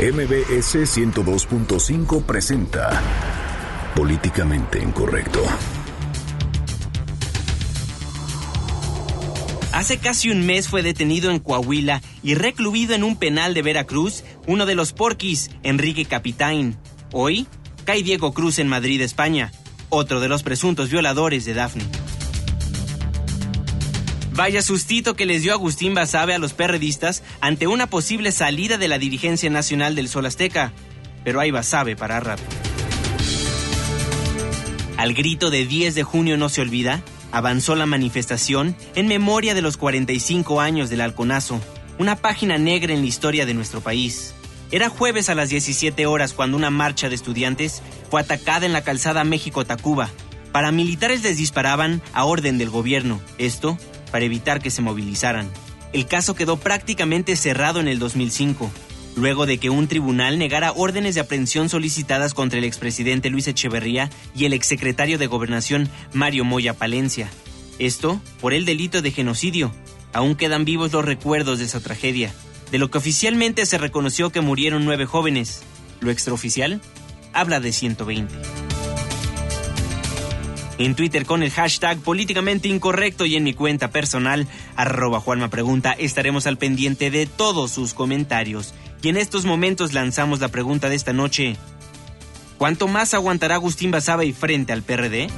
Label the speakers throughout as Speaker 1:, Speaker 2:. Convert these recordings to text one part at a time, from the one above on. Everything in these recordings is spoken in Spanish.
Speaker 1: MBS 102.5 presenta Políticamente Incorrecto.
Speaker 2: Hace casi un mes fue detenido en Coahuila y recluido en un penal de Veracruz uno de los porquis, Enrique Capitaine. Hoy cae Diego Cruz en Madrid, España, otro de los presuntos violadores de Dafne. Vaya sustito que les dio Agustín Basabe a los perredistas ante una posible salida de la dirigencia nacional del Sol Azteca. Pero hay Basabe para rato. Al grito de 10 de junio no se olvida, avanzó la manifestación en memoria de los 45 años del Halconazo, una página negra en la historia de nuestro país. Era jueves a las 17 horas cuando una marcha de estudiantes fue atacada en la calzada México-Tacuba. Paramilitares les disparaban a orden del gobierno. Esto para evitar que se movilizaran. El caso quedó prácticamente cerrado en el 2005, luego de que un tribunal negara órdenes de aprehensión solicitadas contra el expresidente Luis Echeverría y el exsecretario de Gobernación Mario Moya Palencia. Esto por el delito de genocidio. Aún quedan vivos los recuerdos de esa tragedia. De lo que oficialmente se reconoció que murieron nueve jóvenes. Lo extraoficial habla de 120 en Twitter con el hashtag políticamente incorrecto y en mi cuenta personal, arroba Juanma Pregunta, estaremos al pendiente de todos sus comentarios. Y en estos momentos lanzamos la pregunta de esta noche. ¿Cuánto más aguantará Agustín y frente al PRD?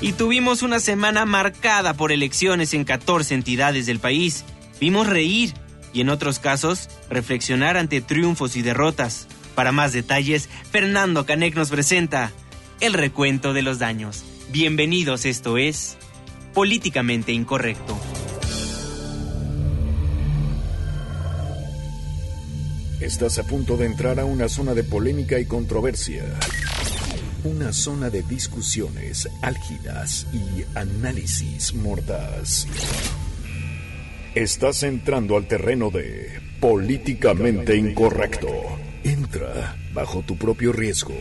Speaker 2: Y tuvimos una semana marcada por elecciones en 14 entidades del país. Vimos reír y en otros casos reflexionar ante triunfos y derrotas. Para más detalles, Fernando Canec nos presenta el recuento de los daños. Bienvenidos, esto es Políticamente Incorrecto.
Speaker 1: Estás a punto de entrar a una zona de polémica y controversia. Una zona de discusiones álgidas y análisis mordaz. Estás entrando al terreno de políticamente incorrecto. Entra bajo tu propio riesgo.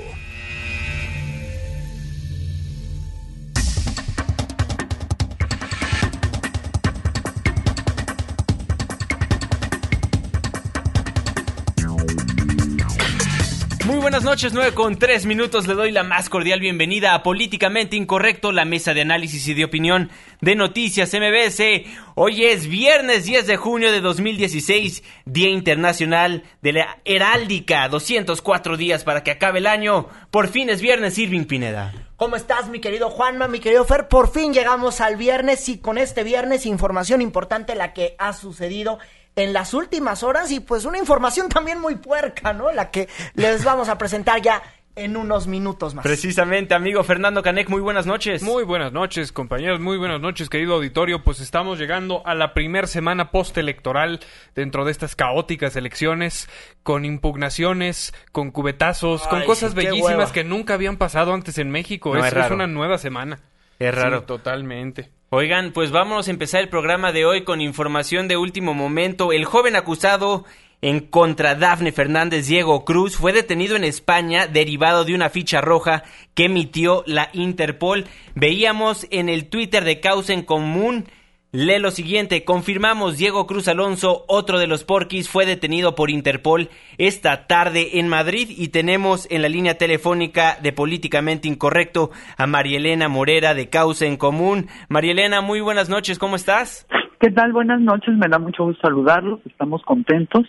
Speaker 2: Noches, 9 con 3 minutos. Le doy la más cordial bienvenida a Políticamente Incorrecto, la mesa de análisis y de opinión de Noticias MBS. Hoy es viernes 10 de junio de 2016, Día Internacional de la Heráldica. 204 días para que acabe el año. Por fin es viernes, Irving Pineda.
Speaker 3: ¿Cómo estás, mi querido Juanma, mi querido Fer? Por fin llegamos al viernes y con este viernes información importante la que ha sucedido en las últimas horas y pues una información también muy puerca, ¿no? La que les vamos a presentar ya en unos minutos más.
Speaker 2: Precisamente, amigo Fernando Canec, muy buenas noches.
Speaker 4: Muy buenas noches, compañeros, muy buenas noches, querido auditorio. Pues estamos llegando a la primera semana postelectoral dentro de estas caóticas elecciones, con impugnaciones, con cubetazos, con cosas bellísimas que nunca habían pasado antes en México. es, es, una nueva semana.
Speaker 2: Es raro.
Speaker 4: totalmente.
Speaker 2: Oigan, pues vamos a empezar el programa de hoy con información de último momento. El joven acusado en contra Dafne Fernández Diego Cruz fue detenido en España derivado de una ficha roja que emitió la Interpol. Veíamos en el Twitter de Causa en Común Lee lo siguiente, confirmamos Diego Cruz Alonso, otro de los porquis, fue detenido por Interpol esta tarde en Madrid y tenemos en la línea telefónica de Políticamente Incorrecto a Marielena Morera de Causa en Común. Marielena, muy buenas noches, ¿cómo estás?
Speaker 5: ¿Qué tal? Buenas noches, me da mucho gusto saludarlos, estamos contentos.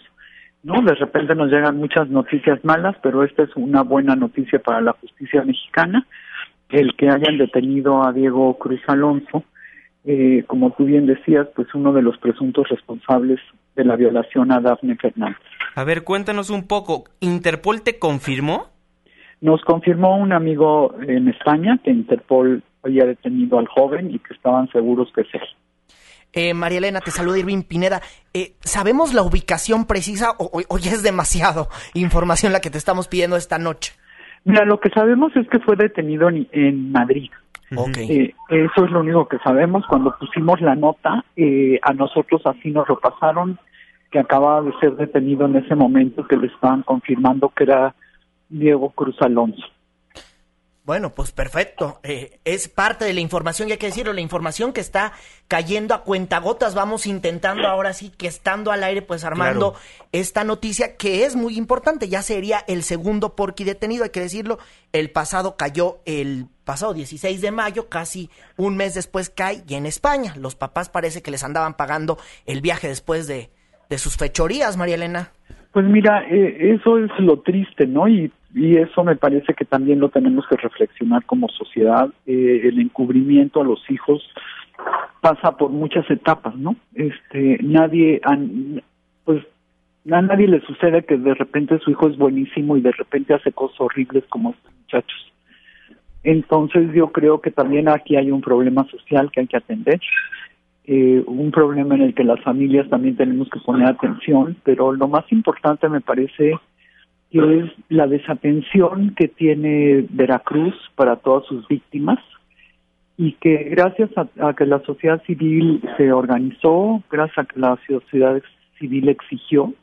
Speaker 5: ¿no? De repente nos llegan muchas noticias malas, pero esta es una buena noticia para la justicia mexicana, el que hayan detenido a Diego Cruz Alonso, eh, como tú bien decías, pues uno de los presuntos responsables de la violación a Dafne Fernández.
Speaker 2: A ver, cuéntanos un poco, ¿Interpol te confirmó?
Speaker 5: Nos confirmó un amigo en España que Interpol había detenido al joven y que estaban seguros que es él.
Speaker 3: Eh, María Elena, te saluda Irving Pineda. Eh, ¿Sabemos la ubicación precisa o, o, ya es demasiado información la que te estamos pidiendo esta noche?
Speaker 5: Mira, lo que sabemos es que fue detenido en, en Madrid. Eh, eso es lo único que sabemos. Cuando pusimos la nota, eh, a nosotros así nos lo pasaron, que acababa de ser detenido en ese momento, que le estaban confirmando que era Diego Cruz Alonso.
Speaker 3: Bueno, pues perfecto. Eh, es parte de la información, ya hay que decirlo, la información que está cayendo a cuentagotas. Vamos intentando ahora sí que estando al aire, pues armando esta noticia que es muy importante. Ya sería el segundo porqui detenido, hay que decirlo. El pasado cayó el pasado 16 de mayo, casi un mes después cae y en España. Los papás parece que les andaban pagando el viaje después de, de sus fechorías, María Elena.
Speaker 5: Pues mira, eh, eso es lo triste, ¿no? Y y eso me parece que también lo tenemos que reflexionar como sociedad. Eh, el encubrimiento a los hijos pasa por muchas etapas, ¿no? Este, nadie, pues a nadie le sucede que de repente su hijo es buenísimo y de repente hace cosas horribles como estos muchachos. Entonces yo creo que también aquí hay un problema social que hay que atender, eh, un problema en el que las familias también tenemos que poner atención, pero lo más importante me parece que es la desatención que tiene Veracruz para todas sus víctimas y que gracias a, que la sociedad civil se organizó, gracias a que la sociedad civil exigió,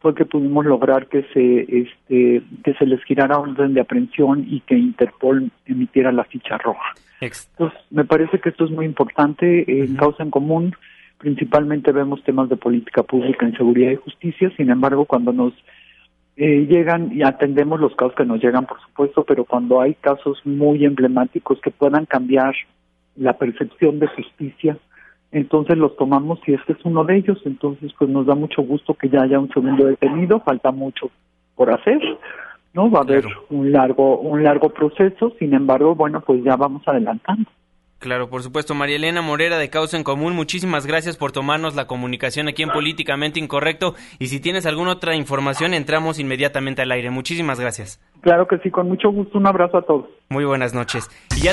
Speaker 5: fue que pudimos lograr que se este que se les girara orden de aprehensión y que Interpol emitiera la ficha roja. Entonces, me parece que esto es muy importante en causa en común. Principalmente vemos temas de política pública en seguridad y justicia. Sin embargo, cuando nos eh, llegan y atendemos los casos que nos llegan, por supuesto, pero cuando hay casos muy emblemáticos que puedan cambiar la percepción de justicia, entonces los tomamos y este es uno de ellos. Entonces, pues nos da mucho gusto que ya haya un segundo detenido, falta mucho por hacer, ¿no? Va a haber un largo, un largo proceso, sin embargo, bueno, pues ya vamos adelantando.
Speaker 2: Claro, por supuesto. María Elena Morera de Causa en Común, muchísimas gracias por tomarnos la comunicación aquí en Políticamente Incorrecto. Y si tienes alguna otra información, entramos inmediatamente al aire. Muchísimas gracias.
Speaker 5: Claro que sí, con mucho gusto. Un abrazo a todos.
Speaker 2: Muy buenas noches. Y ya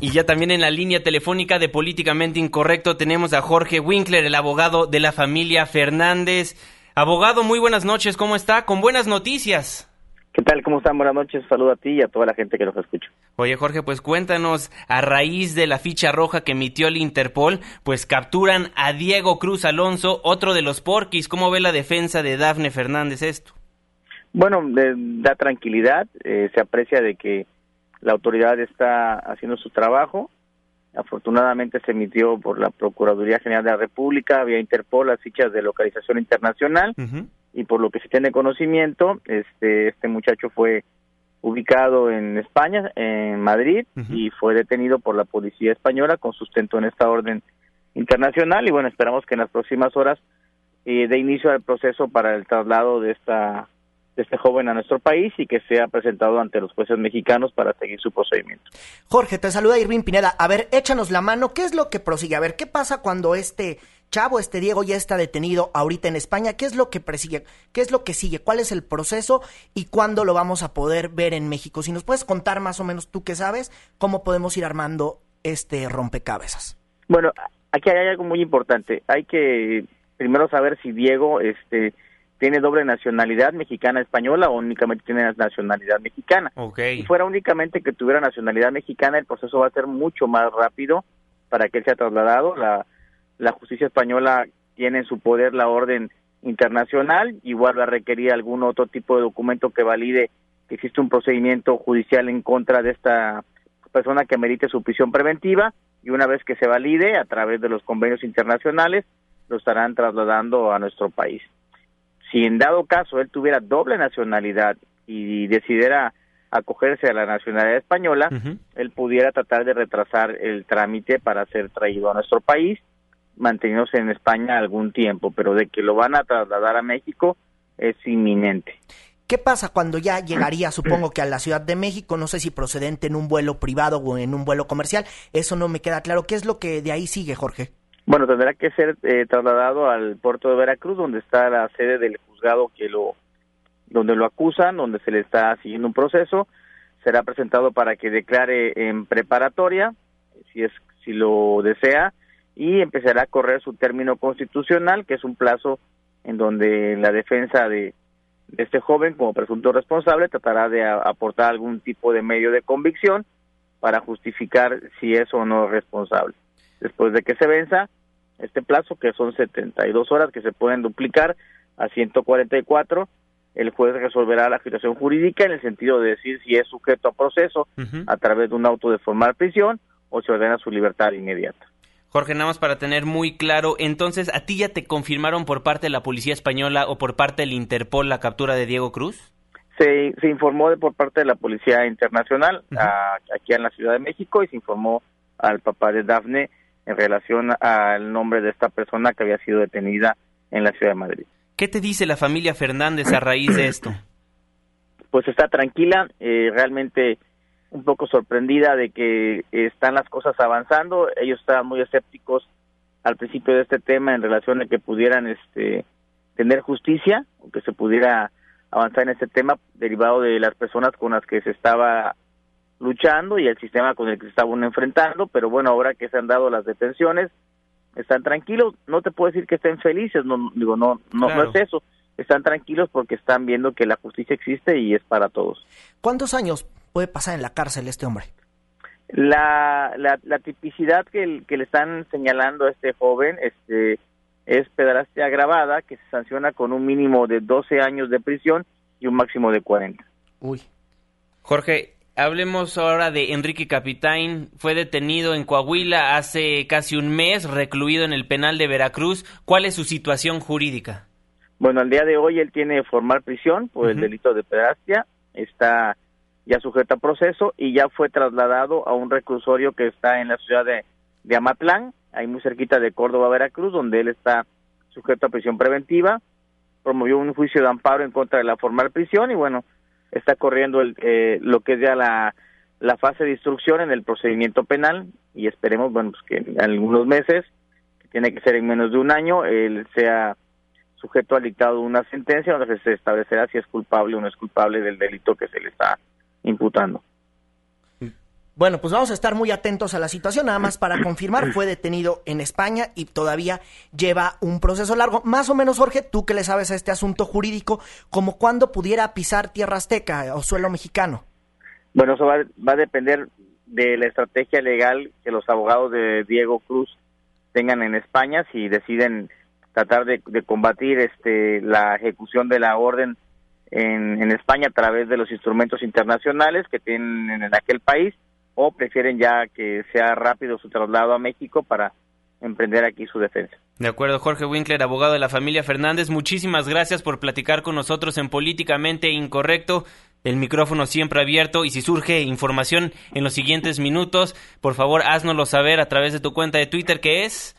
Speaker 2: Y ya también en la línea telefónica de Políticamente Incorrecto tenemos a Jorge Winkler, el abogado de la familia Fernández. Abogado, muy buenas noches, ¿cómo está? Con buenas noticias.
Speaker 6: ¿Qué tal? ¿Cómo están? Buenas noches. Saludo a ti y a toda la gente que nos escucha.
Speaker 2: Oye, Jorge, pues cuéntanos, a raíz de la ficha roja que emitió el Interpol, pues capturan a Diego Cruz Alonso, otro de los porquis. ¿Cómo ve la defensa de Dafne Fernández esto?
Speaker 6: Bueno, da tranquilidad. Eh, se aprecia de que la autoridad está haciendo su trabajo. Afortunadamente se emitió por la Procuraduría General de la República, vía Interpol, las fichas de localización internacional y por lo que se tiene conocimiento, este, este muchacho fue ubicado en España, en Madrid, y fue detenido por la policía española con sustento en esta orden internacional y bueno, esperamos que en las próximas horas eh, dé inicio al proceso para el traslado de esta de este joven a nuestro país y que sea presentado ante los jueces mexicanos para seguir su procedimiento.
Speaker 3: Jorge, te saluda Irving Pineda. A ver, échanos la mano, ¿qué es lo que prosigue? A ver, ¿qué pasa cuando este chavo, este Diego ya está detenido ahorita en España. ¿Qué es lo que persigue? ¿Qué es lo que sigue? ¿Cuál es el proceso y cuándo lo vamos a poder ver en México? Si nos puedes contar más o menos tú que sabes, cómo podemos ir armando este rompecabezas.
Speaker 6: Bueno, aquí hay algo muy importante. Hay que primero saber si Diego este tiene doble nacionalidad mexicana española o únicamente tiene nacionalidad mexicana. Si fuera únicamente que tuviera nacionalidad mexicana, el proceso va a ser mucho más rápido para que él sea trasladado. La la justicia española tiene en su poder la orden internacional, igual va a requerir algún otro tipo de documento que valide que existe un procedimiento judicial en contra de esta persona que merite su prisión preventiva y una vez que se valide a través de los convenios internacionales lo estarán trasladando a nuestro país. Si en dado caso él tuviera doble nacionalidad y decidiera acogerse a la nacionalidad española, él pudiera tratar de retrasar el trámite para ser traído a nuestro país manteniéndose en España algún tiempo, pero de que lo van a trasladar a México es inminente.
Speaker 3: ¿Qué pasa cuando ya llegaría, supongo que a la Ciudad de México, no sé si procedente en un vuelo privado o en un vuelo comercial? Eso no me queda claro. ¿Qué es lo que de ahí sigue, Jorge?
Speaker 6: Bueno, tendrá que ser eh, trasladado al puerto de Veracruz, donde está la sede del juzgado que lo, donde lo acusan, donde se le está siguiendo un proceso. Será presentado para que declare en preparatoria, si es, si lo desea, y empezará a correr su término constitucional, que es un plazo en donde la defensa de, este joven como presunto responsable tratará de aportar algún tipo de medio de convicción para justificar si es o no responsable. Después de que se venza este plazo, que son 72 horas que se pueden duplicar a 144, el juez resolverá la situación jurídica en el sentido de decir si es sujeto a proceso a través de un auto de formal prisión o se ordena su libertad inmediata.
Speaker 2: Jorge, nada más para tener muy claro, entonces, ¿a ti ya te confirmaron por parte de la Policía Española o por parte del Interpol la captura de Diego Cruz?
Speaker 6: Se, se informó de por parte de la Policía Internacional aquí en la Ciudad de México y se informó al papá de Dafne en relación al nombre de esta persona que había sido detenida en la Ciudad de Madrid.
Speaker 2: ¿Qué te dice la familia Fernández a raíz de esto?
Speaker 6: Pues está tranquila, eh, realmente un poco sorprendida de que están las cosas avanzando. Ellos estaban muy escépticos al principio de este tema en relación a que pudieran este, tener justicia o que se pudiera avanzar en este tema derivado de las personas con las que se estaba luchando y el sistema con el que se estaban enfrentando, pero bueno, ahora que se han dado las detenciones, están tranquilos, no te puedo decir que estén felices, no digo no no, no es eso, están tranquilos porque están viendo que la justicia existe y es para todos.
Speaker 3: ¿Cuántos años puede pasar en la cárcel este hombre?
Speaker 6: La, la, tipicidad que, que le están señalando a este joven este, es pedrastia agravada, que se sanciona con un mínimo de 12 años de prisión y un máximo de 40.
Speaker 2: Uy. Jorge, hablemos ahora de Enrique Capitán. Fue detenido en Coahuila hace casi un mes, recluido en el penal de Veracruz. ¿Cuál es su situación jurídica?
Speaker 6: Bueno, al día de hoy él tiene formal prisión por el delito de pedrastia. Está ya sujeto a proceso y ya fue trasladado a un reclusorio que está en la ciudad de, de Amatlán, ahí muy cerquita de Córdoba, Veracruz, donde él está sujeto a prisión preventiva. Promovió un juicio de amparo en contra de la formal prisión y bueno, está corriendo el, eh, lo que es ya la, la fase de instrucción en el procedimiento penal y esperemos, bueno, pues que en algunos meses, que tiene que ser en menos de un año, él sea sujeto al dictado de una sentencia donde se establecerá si es culpable o no es culpable del delito que se le está imputando.
Speaker 3: Bueno, pues vamos a estar muy atentos a la situación. Nada más para confirmar, fue detenido en España y todavía lleva un proceso largo. Más o menos, Jorge, tú que le sabes a este asunto jurídico, como cuándo pudiera pisar tierra azteca o suelo mexicano.
Speaker 6: Bueno, eso va, va, a depender de la estrategia legal que los abogados de Diego Cruz tengan en España, si deciden tratar de, de combatir este, la ejecución de la orden en, España a través de los instrumentos internacionales que tienen en aquel país o prefieren ya que sea rápido su traslado a México para emprender aquí su defensa.
Speaker 2: De acuerdo, Jorge Winkler, abogado de la familia Fernández, muchísimas gracias por platicar con nosotros en Políticamente Incorrecto. El micrófono siempre abierto y si surge información en los siguientes minutos, por favor, haznoslo saber a través de tu cuenta de Twitter que es...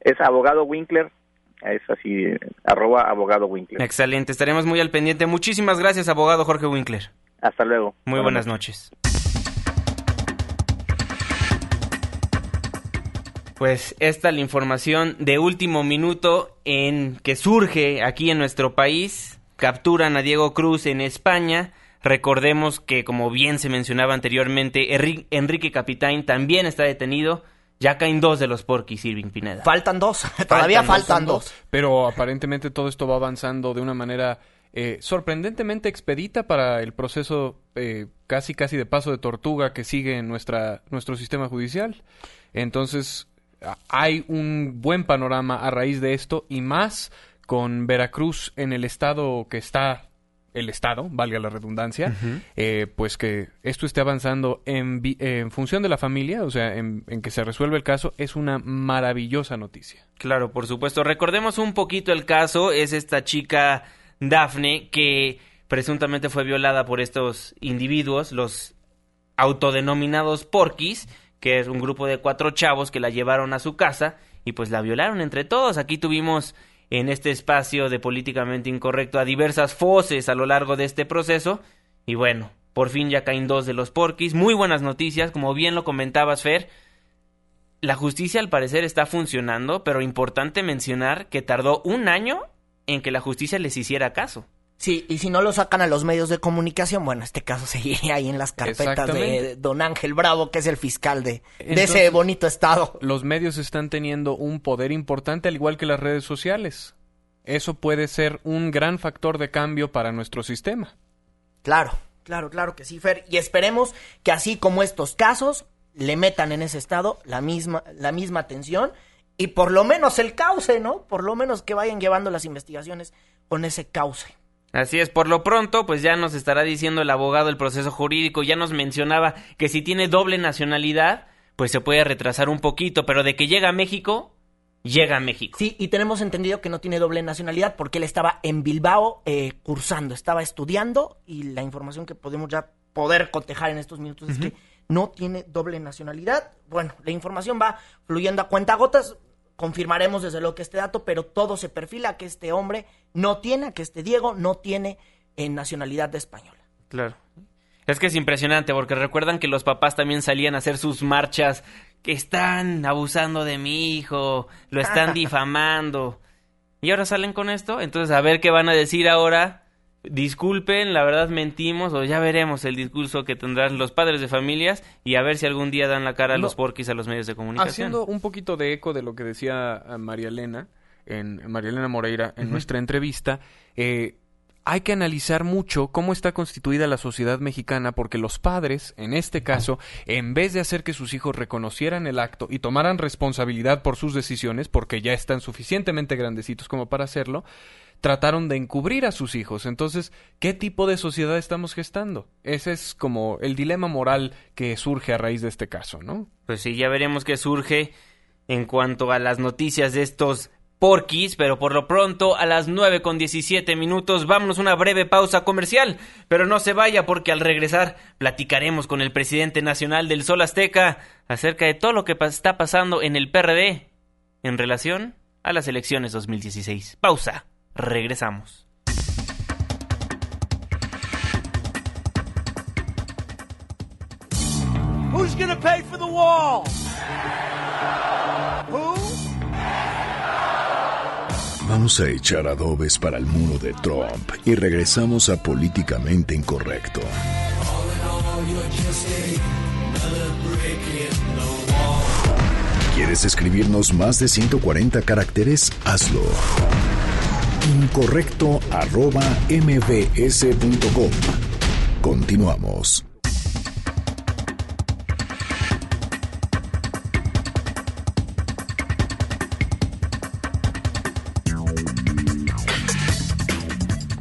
Speaker 6: Es abogado Winkler es así, arroba abogado Winkler.
Speaker 2: Excelente, estaremos muy al pendiente. Muchísimas gracias, abogado Jorge Winkler.
Speaker 6: Hasta luego.
Speaker 2: Muy buenas, noches. Pues esta es la información de último minuto en que surge aquí en nuestro país. Capturan a Diego Cruz en España. Recordemos que, como bien se mencionaba anteriormente, Enrique Capitán también está detenido ya caen dos de los porquis, Irving Pineda.
Speaker 3: Faltan dos, todavía faltan, dos.
Speaker 4: Pero aparentemente todo esto va avanzando de una manera eh, sorprendentemente expedita para el proceso eh, casi casi de paso de tortuga que sigue en nuestra, nuestro sistema judicial. Entonces hay un buen panorama a raíz de esto y más con Veracruz en el estado que está el Estado, valga la redundancia, eh, pues que esto esté avanzando en, en, función de la familia, o sea, en, que se resuelve el caso, es una maravillosa noticia.
Speaker 2: Claro, por supuesto. Recordemos un poquito el caso, es esta chica Dafne que presuntamente fue violada por estos individuos, los autodenominados porquis, que es un grupo de cuatro chavos que la llevaron a su casa y pues la violaron entre todos. Aquí tuvimos en este espacio de políticamente incorrecto a diversas foses a lo largo de este proceso. Y bueno, por fin ya caen dos de los porquis. Muy buenas noticias, como bien lo comentabas, Fer. La justicia al parecer está funcionando, pero importante mencionar que tardó un año en que la justicia les hiciera caso.
Speaker 3: Sí, y si no lo sacan a los medios de comunicación, bueno, este caso seguiría ahí en las carpetas de don Ángel Bravo, que es el fiscal de, de ese bonito estado.
Speaker 4: Los medios están teniendo un poder importante, al igual que las redes sociales. Eso puede ser un gran factor de cambio para nuestro sistema.
Speaker 3: Claro, claro, claro que sí, Fer. Y esperemos que así como estos casos, le metan en ese estado la misma, la misma atención y por lo menos el cauce, ¿no? Por lo menos que vayan llevando las investigaciones con ese cauce.
Speaker 2: Así es, por lo pronto, pues ya nos estará diciendo el abogado el proceso jurídico, ya nos mencionaba que si tiene doble nacionalidad, pues se puede retrasar un poquito, pero de que llega a México, llega a México.
Speaker 3: Sí, y tenemos entendido que no tiene doble nacionalidad porque él estaba en Bilbao eh, cursando, estaba estudiando y la información que podemos ya poder cotejar en estos minutos es que no tiene doble nacionalidad. Bueno, la información va fluyendo a cuentagotas confirmaremos desde luego que este dato, pero todo se perfila que este hombre no tiene, que este Diego no tiene en nacionalidad de española.
Speaker 2: Claro. Es que es impresionante porque recuerdan que los papás también salían a hacer sus marchas que están abusando de mi hijo, lo están difamando. Y ahora salen con esto, entonces a ver qué van a decir ahora disculpen, la verdad mentimos, o ya veremos el discurso que tendrán los padres de familias y a ver si algún día dan la cara a los porquis a los medios de comunicación.
Speaker 4: Haciendo un poquito de eco de lo que decía eh, María Elena, en, María Elena Moreira, en nuestra entrevista, eh, hay que analizar mucho cómo está constituida la sociedad mexicana porque los padres, en este caso, en vez de hacer que sus hijos reconocieran el acto y tomaran responsabilidad por sus decisiones, porque ya están suficientemente grandecitos como para hacerlo, trataron de encubrir a sus hijos. Entonces, ¿qué tipo de sociedad estamos gestando? Ese es como el dilema moral que surge a raíz de este caso, ¿no?
Speaker 2: Pues sí, ya veremos qué surge en cuanto a las noticias de estos porquis, pero por lo pronto a las nueve con diecisiete minutos vámonos una breve pausa comercial, pero no se vaya porque al regresar platicaremos con el presidente nacional del Sol Azteca acerca de todo lo que está pasando en el PRD en relación a las elecciones 2016. Pausa. Regresamos.
Speaker 1: Who's gonna pay for the wall? Who? Vamos a echar adobes para el muro de Trump y regresamos a políticamente incorrecto. ¿Quieres escribirnos más de 140 caracteres? Hazlo incorrecto arroba mbs.com. Continuamos.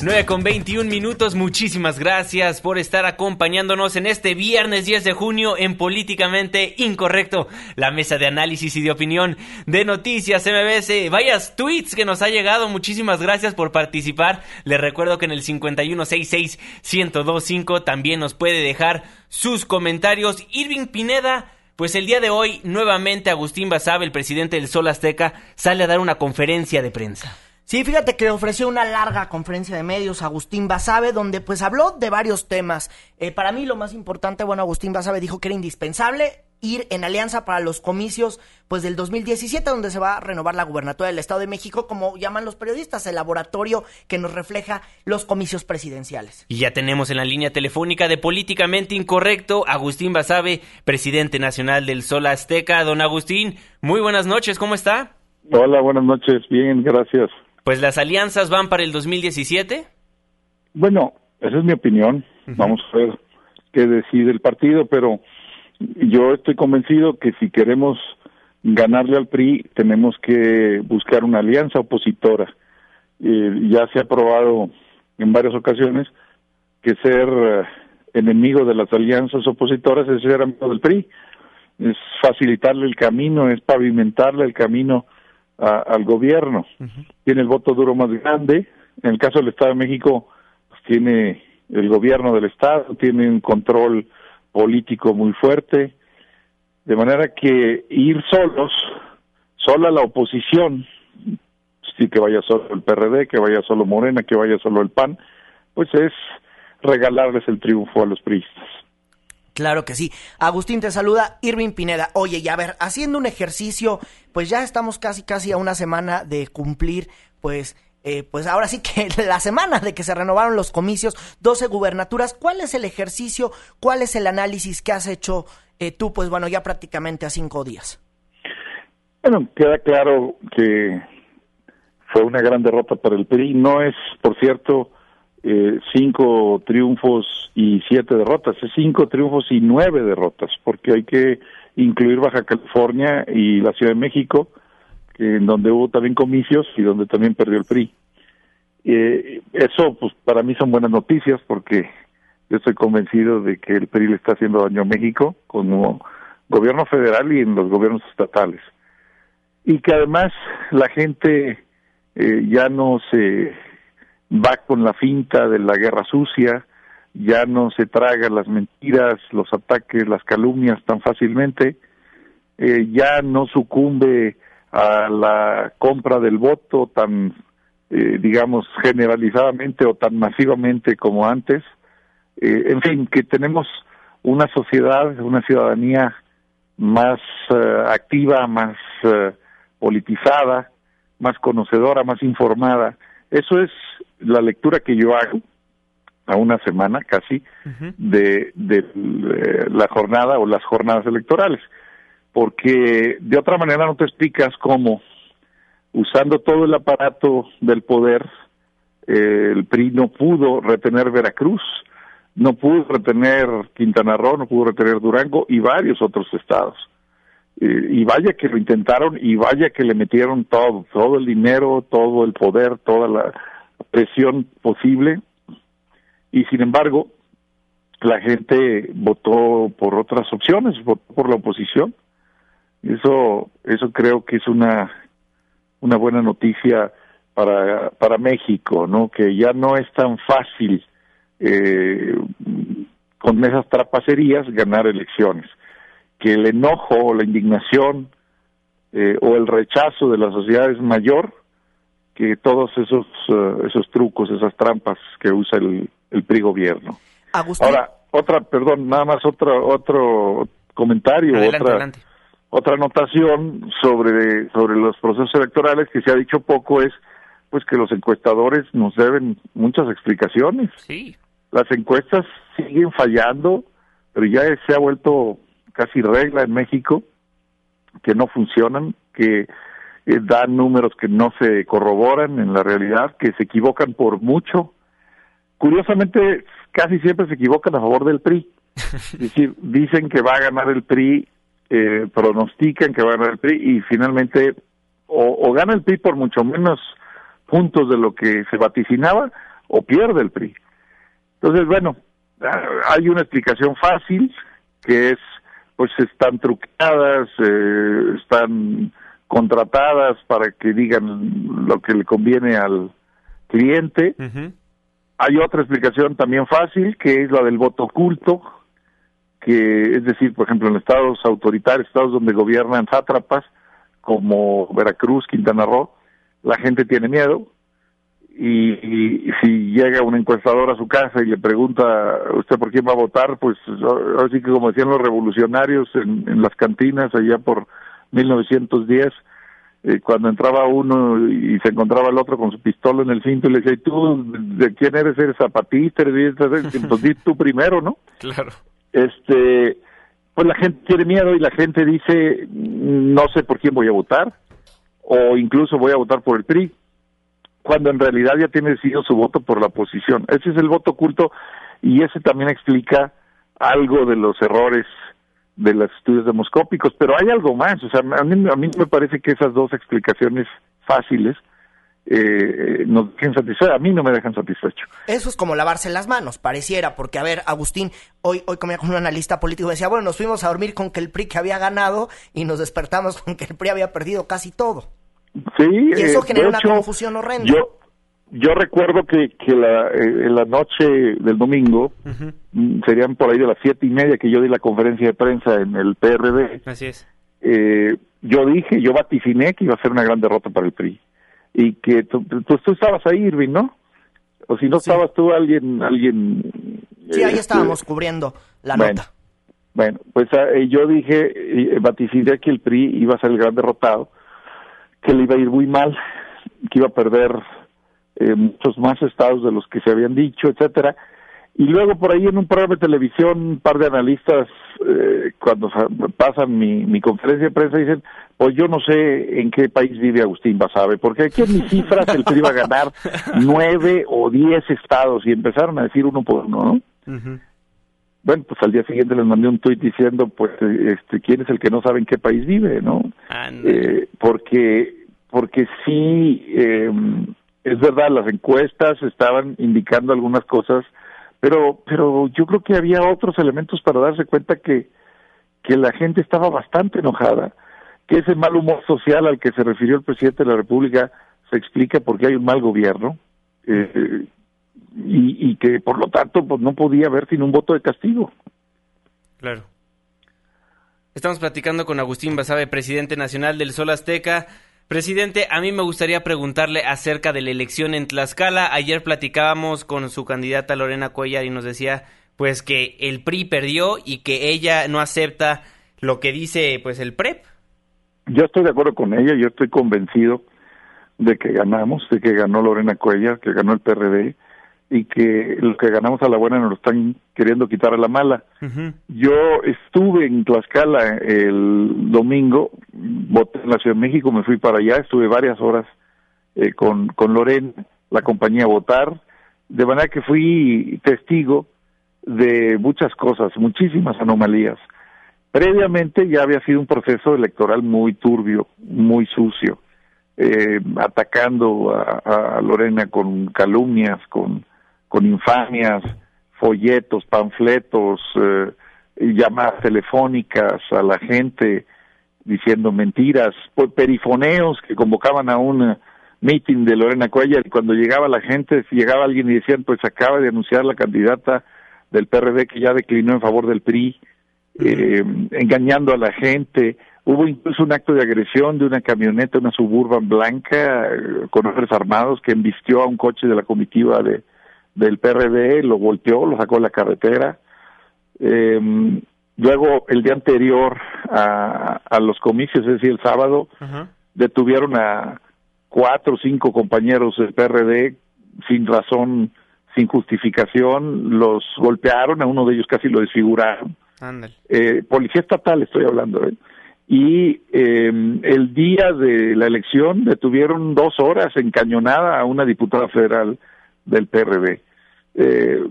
Speaker 2: 9 con 21 minutos, muchísimas gracias por estar acompañándonos en este viernes 10 de junio en Políticamente Incorrecto, la mesa de análisis y de opinión de Noticias MBS. Vayas tweets que nos ha llegado, muchísimas gracias por participar. Les recuerdo que en el 5166-1025 también nos puede dejar sus comentarios. Irving Pineda. Pues el día de hoy, nuevamente Agustín Basabe, el presidente del Sol Azteca, sale a dar una conferencia de prensa.
Speaker 3: Sí, fíjate que ofreció una larga conferencia de medios a Agustín Basabe, donde pues habló de varios temas. Eh, para mí lo más importante, bueno, Agustín Basabe dijo que era indispensable ir en alianza para los comicios pues del 2017 donde se va a renovar la gubernatura del Estado de México como llaman los periodistas el laboratorio que nos refleja los comicios presidenciales.
Speaker 2: Y ya tenemos en la línea telefónica de políticamente incorrecto Agustín Basabe, presidente nacional del Sol Azteca. Don Agustín, muy buenas noches, ¿cómo está?
Speaker 7: Hola, buenas noches, bien, gracias.
Speaker 2: Pues las alianzas van para el 2017.
Speaker 7: Bueno, esa es mi opinión. Vamos a ver qué decide el partido, pero yo estoy convencido que si queremos ganarle al PRI tenemos que buscar una alianza opositora. Eh, ya se ha probado en varias ocasiones que ser eh, enemigo de las alianzas opositoras es ser amigo del PRI, es facilitarle el camino, es pavimentarle el camino al gobierno. Tiene el voto duro más grande. En el caso del Estado de México, pues, tiene el gobierno del Estado, tiene un control político muy fuerte. De manera que ir solos, sola la oposición, sí que vaya solo el PRD, que vaya solo Morena, que vaya solo el PAN, pues es regalarles el triunfo a los priistas.
Speaker 3: Claro que sí. Agustín te saluda, Irving Pineda. Oye, y a ver, haciendo un ejercicio, pues ya estamos casi casi a una semana de cumplir, pues, eh, pues ahora sí que la semana de que se renovaron los comicios, 12 gubernaturas. ¿Cuál es el ejercicio? ¿Cuál es el análisis que has hecho eh, tú, pues bueno, ya prácticamente a cinco días?
Speaker 7: Bueno, queda claro que fue una gran derrota para el PRI. No es, por cierto, eh, cinco triunfos y siete derrotas, es cinco triunfos y nueve derrotas, porque hay que incluir Baja California y la Ciudad de México, en donde hubo también comicios y donde también perdió el PRI. Eh, eso, pues, para mí son buenas noticias porque yo estoy convencido de que el PRI le está haciendo daño a México como gobierno federal y en los gobiernos estatales. Y que además la gente eh, ya no se va con la finta de la guerra sucia, ya no se traga las mentiras, los ataques, las calumnias tan fácilmente, eh, ya no sucumbe a la compra del voto tan, eh, digamos, generalizadamente o tan masivamente como antes. Eh, en fin, que tenemos una sociedad, una ciudadanía más activa, más politizada, más conocedora, más informada. Eso es la lectura que yo hago a una semana casi de, de, la jornada o las jornadas electorales porque de otra manera no te explicas cómo, usando todo el aparato del poder, eh, el PRI no pudo retener Veracruz, no pudo retener Quintana Roo, no pudo retener Durango y varios otros estados. Eh, y vaya que lo intentaron y vaya que le metieron todo, todo el dinero, todo el poder, toda la presión posible. Y sin embargo, la gente votó por otras opciones, votó por la oposición eso, eso creo que es una, una buena noticia para, para México, ¿no? Que ya no es tan fácil eh, con esas trapacerías ganar elecciones. Que el enojo o la indignación eh, o el rechazo de la sociedad es mayor que todos esos, uh, esos trucos, esas trampas que usa el, el PRI gobierno. Ahora, otra, perdón, nada más otro, otro comentario, otra, otra anotación sobre, sobre los procesos electorales que se ha dicho poco es pues que los encuestadores nos deben muchas explicaciones.
Speaker 4: Sí.
Speaker 7: Las encuestas siguen fallando, pero ya se ha vuelto casi regla en México que no funcionan, que eh, dan números que no se corroboran en la realidad, que se equivocan por mucho. Curiosamente, casi siempre se equivocan a favor del PRI. Es decir, dicen que va a ganar el PRI eh, pronostican que va a ganar el PRI y finalmente o, gana el PRI por mucho menos puntos de lo que se vaticinaba o pierde el PRI. Entonces, bueno, ah, hay una explicación fácil que es, pues están trucadas, eh, están contratadas para que digan lo que le conviene al cliente. Hay otra explicación también fácil, que es la del voto oculto, que es decir, por ejemplo, en estados autoritarios, estados donde gobiernan sátrapas, como Veracruz, Quintana Roo, la gente tiene miedo y, si llega un encuestador a su casa y le pregunta usted por quién va a votar, pues así que como decían los revolucionarios en, las cantinas allá por 1910, eh, cuando entraba uno y se encontraba el otro con su pistola en el cinto y le decía, ¿tú de quién eres? ¿Eres zapatista? ¿Eres? Entonces tú primero, ¿no?
Speaker 4: Claro
Speaker 7: este pues la gente tiene miedo y la gente dice no sé por quién voy a votar o incluso voy a votar por el PRI cuando en realidad ya tiene decidido su voto por la oposición. Ese es el voto oculto y ese también explica algo de los errores de los estudios demoscópicos, pero hay algo más, o sea, a mí, a mí me parece que esas dos explicaciones fáciles eh, nos dejen satisfechos. A mí no me dejan satisfecho.
Speaker 3: Eso es como lavarse las manos, pareciera, porque a ver, Agustín, hoy, hoy comía con un analista político decía, bueno, nos fuimos a dormir con que el PRI que había ganado y nos despertamos con que el PRI había perdido casi todo.
Speaker 7: Sí,
Speaker 3: y eso eh, genera una confusión horrenda.
Speaker 7: Yo, yo recuerdo que, que la, eh, en la noche del domingo, mm, serían por ahí de las siete y media que yo di la conferencia de prensa en el PRD.
Speaker 4: Así es.
Speaker 7: Eh, yo dije, yo vaticiné que iba a ser una gran derrota para el PRI y que tú, tú, estabas ahí, Irving, ¿no? O si no estabas tú, alguien... alguien
Speaker 3: sí, ahí este, estábamos cubriendo la nota.
Speaker 7: Bueno, pues ah, eh, yo dije, eh, vaticiné que el PRI iba a ser el gran derrotado, que le iba a ir muy mal, que iba a perder eh, muchos más estados de los que se habían dicho, etcétera, y luego por ahí en un programa de televisión, un par de analistas, eh, cuando pasan mi, mi conferencia de prensa, dicen, pues yo no sé en qué país vive Agustín Basabe, porque aquí en mis cifras el PRI iba a ganar nueve o diez estados, y empezaron a decir uno por uno, ¿no? Bueno, pues al día siguiente les mandé un tuit diciendo, pues, este, ¿quién es el que no sabe en qué país vive, no? Eh, porque, porque sí, eh, es verdad, las encuestas estaban indicando algunas cosas, pero, pero yo creo que había otros elementos para darse cuenta que, que la gente estaba bastante enojada, que ese mal humor social al que se refirió el presidente de la República se explica porque hay un mal gobierno eh, y, y que por lo tanto pues no podía haber sin un voto de castigo.
Speaker 2: Claro. Estamos platicando con Agustín Basabe, presidente nacional del Sol Azteca. Presidente, a mí me gustaría preguntarle acerca de la elección en Tlaxcala. Ayer platicábamos con su candidata Lorena Cuellar y nos decía pues que el PRI perdió y que ella no acepta lo que dice pues el PREP.
Speaker 7: Yo estoy de acuerdo con ella, yo estoy convencido de que ganamos, de que ganó Lorena Cuellar, que ganó el PRD y que los que ganamos a la buena nos lo están queriendo quitar a la mala. Yo estuve en Tlaxcala el domingo, voté en la Ciudad de México, me fui para allá, estuve varias horas eh, con, con Lorena, la compañía Votar, de manera que fui testigo de muchas cosas, muchísimas anomalías. Previamente ya había sido un proceso electoral muy turbio, muy sucio, eh, atacando a, Lorena con calumnias, con, con infamias, folletos, panfletos, eh, llamadas telefónicas a la gente diciendo mentiras, perifoneos que convocaban a un meeting de Lorena Cuellar y cuando llegaba la gente, llegaba alguien y decían, pues acaba de anunciar la candidata del PRD que ya declinó en favor del PRI, eh, engañando a la gente. Hubo incluso un acto de agresión de una camioneta, una suburban blanca, eh, con hombres armados, que embistió a un coche de la comitiva de, del PRD, lo volteó, lo sacó de la carretera. Eh, luego, el día anterior a, a, los comicios, es decir, el sábado, detuvieron a cuatro o cinco compañeros del PRD sin razón sin justificación, los golpearon, a uno de ellos casi lo desfiguraron. Eh, policía estatal estoy hablando, ¿eh? Y eh, el día de la elección detuvieron dos horas encañonada a una diputada federal del PRD. Eh,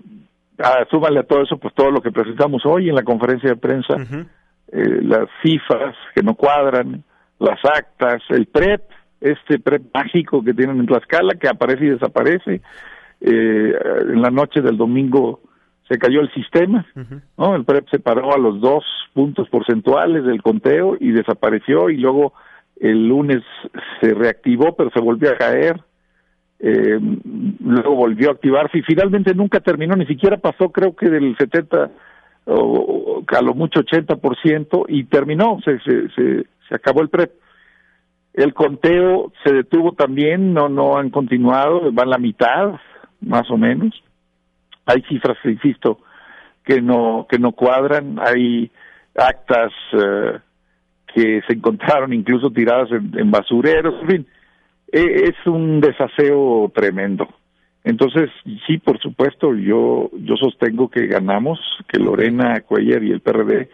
Speaker 7: súmale a todo eso, pues todo lo que presentamos hoy en la conferencia de prensa, eh, las cifras que no cuadran, las actas, el PREP, este PREP mágico que tienen en Tlaxcala, que aparece y desaparece, eh, en la noche del domingo se cayó el sistema, ¿no? El PREP se paró a los dos puntos porcentuales del conteo y desapareció y luego el lunes se reactivó pero se volvió a caer, eh, luego volvió a activarse y finalmente nunca terminó, ni siquiera pasó creo que del 70 o, a lo mucho 80% y terminó, se, se, se, acabó el PREP. El conteo se detuvo también, no no han continuado, van la mitad, más o menos. Hay cifras, insisto, que no que no cuadran. Hay actas eh, que se encontraron incluso tiradas en, basureros. En fin, es un desaseo tremendo. Entonces, sí, por supuesto, yo yo sostengo que ganamos, que Lorena Cuellar y el PRD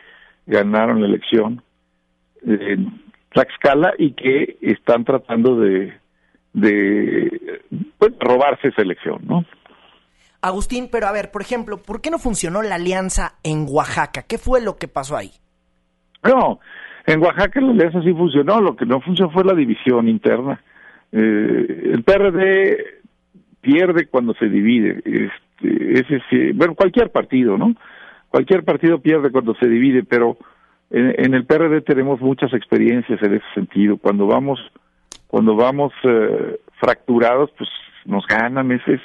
Speaker 7: ganaron la elección en Tlaxcala y que están tratando de de pues, robarse esa elección, ¿no?
Speaker 3: Agustín, pero a ver, por ejemplo, ¿por qué no funcionó la alianza en Oaxaca? ¿Qué fue lo que pasó ahí?
Speaker 7: No, en Oaxaca la alianza sí funcionó, lo que no funcionó fue la división interna. Eh, el PRD pierde cuando se divide, este, ese bueno, cualquier partido, ¿no? Cualquier partido pierde cuando se divide, pero en, en el PRD tenemos muchas experiencias en ese sentido. Cuando vamos cuando vamos eh, fracturados, pues nos ganan, es, es,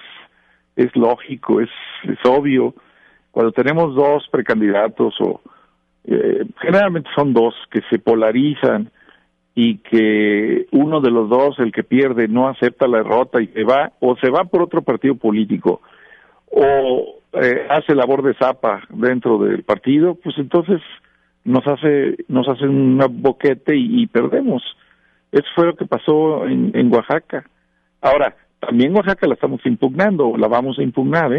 Speaker 7: es lógico, es, es obvio. Cuando tenemos dos precandidatos, o eh, generalmente son dos, que se polarizan y que uno de los dos, el que pierde, no acepta la derrota y se va, o se va por otro partido político, o eh, hace labor de zapa dentro del partido, pues entonces nos hace, nos hacen un boquete y perdemos. Eso fue lo que pasó en, en Oaxaca. Ahora, también Oaxaca la estamos impugnando, la vamos a impugnar.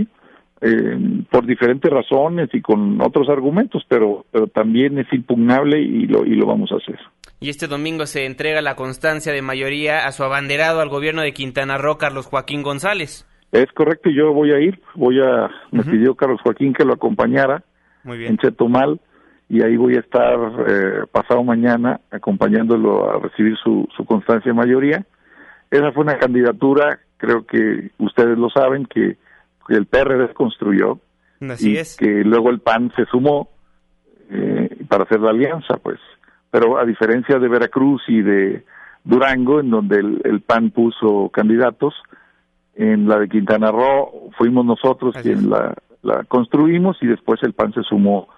Speaker 7: Eh, por diferentes razones y con otros argumentos, pero, pero también es impugnable y lo, y lo vamos a hacer.
Speaker 2: Y este domingo se entrega la constancia de mayoría a su abanderado al gobierno de Quintana Roo, Carlos Joaquín González.
Speaker 7: Es correcto, yo voy a ir, voy a, me pidió Carlos Joaquín que lo acompañara Muy bien. en Chetumal y ahí voy a estar eh, pasado mañana acompañándolo a recibir su, su constancia de mayoría. Esa fue una candidatura creo que ustedes lo saben, que, el PRD construyó
Speaker 2: Así
Speaker 7: y
Speaker 2: es.
Speaker 7: que luego el PAN se sumó eh, para hacer la alianza, pues. Pero a diferencia de Veracruz y de Durango, en donde el, PAN puso candidatos, en la de Quintana Roo fuimos nosotros quienes la, la construimos y después el PAN se sumó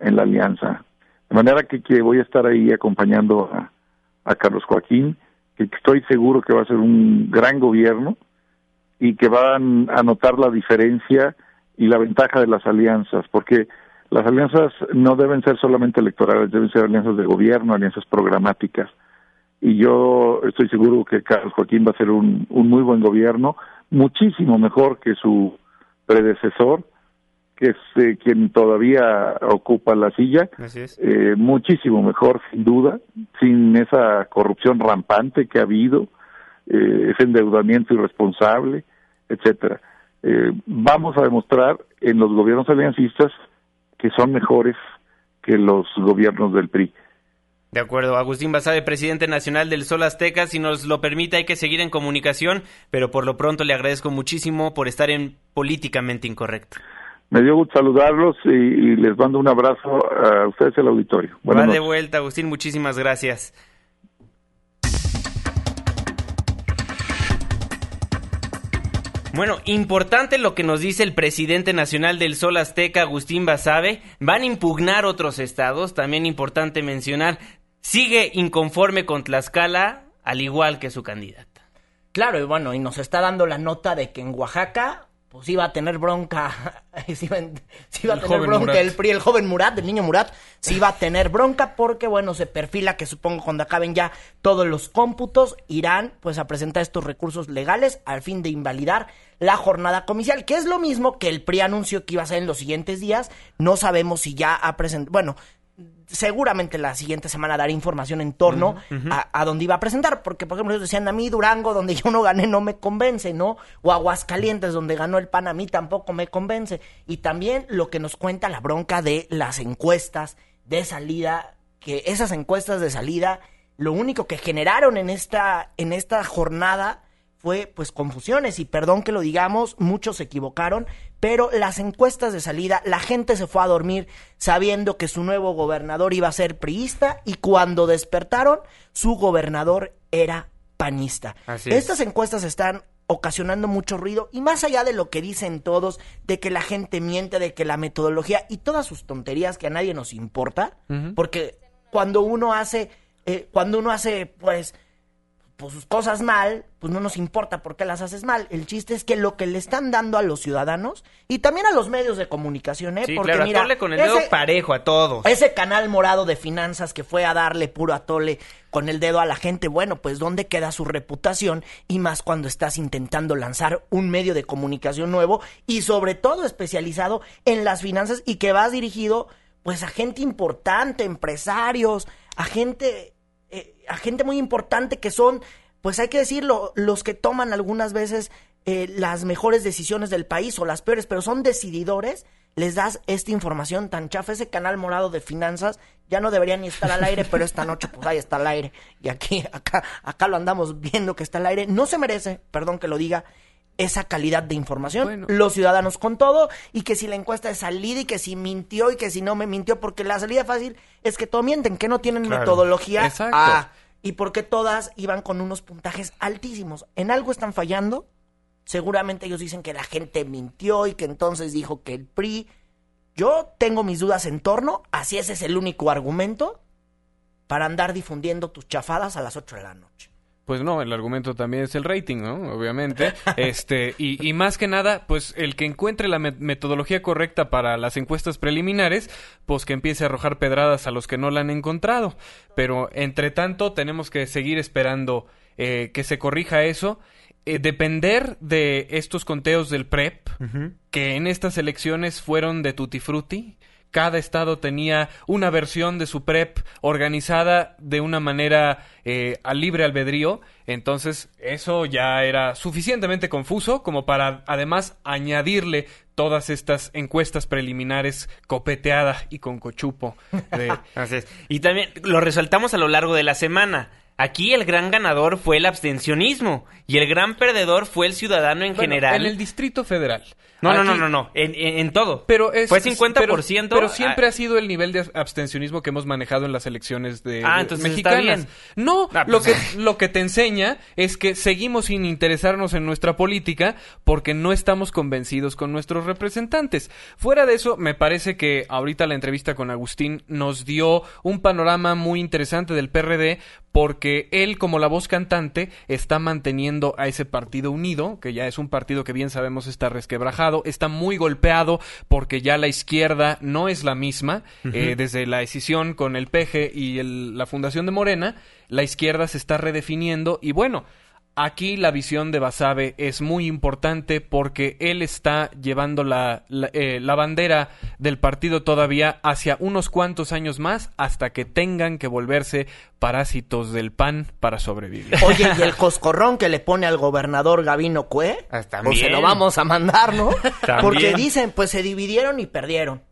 Speaker 7: en la alianza. De manera que, que voy a estar ahí acompañando a, a Carlos Joaquín, que estoy seguro que va a ser un gran gobierno y que van a notar la diferencia y la ventaja de las alianzas, porque las alianzas no deben ser solamente electorales, deben ser alianzas de gobierno, alianzas programáticas. Y yo estoy seguro que Carlos Joaquín va a ser un, un muy buen gobierno, muchísimo mejor que su predecesor, que es eh, quien todavía ocupa la silla, eh, muchísimo mejor, sin duda, sin esa corrupción rampante que ha habido, eh, ese endeudamiento irresponsable, etcétera. vamos a demostrar en los gobiernos aliancistas que son mejores que los gobiernos del PRI.
Speaker 2: De acuerdo, Agustín Basade, presidente nacional del Sol Azteca, si nos lo permite hay que seguir en comunicación, pero por lo pronto le agradezco muchísimo por estar en Políticamente Incorrecto.
Speaker 7: Me dio gusto saludarlos y, les mando un abrazo a ustedes el auditorio.
Speaker 2: Va de vuelta, Agustín, muchísimas gracias. Bueno, importante lo que nos dice el presidente nacional del Sol Azteca, Agustín Basabe. Van a impugnar otros estados. También importante mencionar, sigue inconforme con Tlaxcala, al igual que su candidata.
Speaker 3: Claro, y bueno, y nos está dando la nota de que en Oaxaca pues iba a tener bronca, si iba, a tener bronca el PRI, el joven Murat, el niño Murat, sí iba a tener bronca porque, bueno, se perfila que supongo cuando acaben ya todos los cómputos, irán pues a presentar estos recursos legales al fin de invalidar la jornada comicial, que es lo mismo que el PRI anunció que iba a ser en los siguientes días, no sabemos si ya ha presentado, bueno, seguramente la siguiente semana daré información en torno A, a, donde iba a presentar, porque por ejemplo ellos decían a mí Durango, donde yo no gané, no me convence, ¿no? O Aguascalientes, donde ganó el PAN, a mí tampoco me convence. Y también lo que nos cuenta la bronca de las encuestas de salida, que esas encuestas de salida, lo único que generaron en esta, en esta jornada fue pues confusiones y perdón que lo digamos, muchos se equivocaron, pero las encuestas de salida, la gente se fue a dormir sabiendo que su nuevo gobernador iba a ser priista y cuando despertaron, su gobernador era panista. Estas encuestas están ocasionando mucho ruido y más allá de lo que dicen todos, de que la gente miente, de que la metodología y todas sus tonterías que a nadie nos importa, porque cuando uno hace, eh, cuando uno hace, pues, pues sus cosas mal, pues no nos importa por qué las haces mal. El chiste es que lo que le están dando a los ciudadanos y también a los medios de comunicación, ¿eh?
Speaker 2: Sí, Porque claro, mira, con el dedo parejo a todos.
Speaker 3: Ese canal morado de finanzas que fue a darle puro atole con el dedo a la gente, bueno, pues ¿dónde queda su reputación? Y más cuando estás intentando lanzar un medio de comunicación nuevo y sobre todo especializado en las finanzas y que vas dirigido pues a gente importante, empresarios, a gente eh, a gente muy importante que son, pues hay que decirlo, los que toman algunas veces eh, las mejores decisiones del país o las peores, pero son decididores, les das esta información tan chafa, ese canal morado de finanzas, ya no debería ni estar al aire, pero esta noche pues ahí está al aire. Y aquí, acá, acá lo andamos viendo que está al aire. No se merece, perdón que lo diga, esa calidad de información. Los ciudadanos con todo, y que si la encuesta es salida y que si mintió y que si no me mintió, porque la salida fácil es que todos mienten, que no tienen metodología.
Speaker 2: Exacto. Ah,
Speaker 3: y porque todas iban con unos puntajes altísimos. En algo están fallando. Seguramente ellos dicen que la gente mintió y que entonces dijo que el PRI. Yo tengo mis dudas en torno, así ese es el único argumento para andar difundiendo tus chafadas a las 8 de la noche.
Speaker 4: Pues no, el argumento también es el rating, ¿no? Obviamente. este, y, y más que nada, pues el que encuentre la metodología correcta para las encuestas preliminares, pues que empiece a arrojar pedradas a los que no la han encontrado. Pero entre tanto, tenemos que seguir esperando eh, que se corrija eso. Eh, depender de estos conteos del PREP, que en estas elecciones fueron de tutti frutti, cada estado tenía una versión de su PREP organizada de una manera eh, a libre albedrío. Entonces, eso ya era suficientemente confuso como para además añadirle todas estas encuestas preliminares copeteadas y con cochupo.
Speaker 2: Así es. Y también lo resaltamos a lo largo de la semana Aquí el gran ganador fue el abstencionismo y el gran perdedor fue el ciudadano en general.
Speaker 4: En el Distrito Federal.
Speaker 2: No, no, no, no, no, en, todo. Pero es, Fue 50%.
Speaker 4: Pero, siempre ha sido el nivel de abstencionismo que hemos manejado en las elecciones de,
Speaker 2: ah, entonces mexicanas.
Speaker 4: No, ah, lo, pues, que, lo que te enseña es que seguimos sin interesarnos en nuestra política porque no estamos convencidos con nuestros representantes. Fuera de eso, me parece que ahorita la entrevista con Agustín nos dio un panorama muy interesante del PRD porque él como la voz cantante está manteniendo a ese partido unido, que ya es un partido que bien sabemos está resquebrajado, está muy golpeado porque ya la izquierda no es la misma, eh, desde la decisión con el PG y la fundación de Morena, la izquierda se está redefiniendo y bueno, Aquí la visión de Basabe es muy importante porque él está llevando la, eh, la, bandera del partido todavía hacia unos cuantos años más hasta que tengan que volverse parásitos del PAN para sobrevivir.
Speaker 3: Oye, y el coscorrón que le pone al gobernador Gavino Cue, ah, pues se lo vamos a mandar, ¿no? Porque dicen, pues se dividieron y perdieron.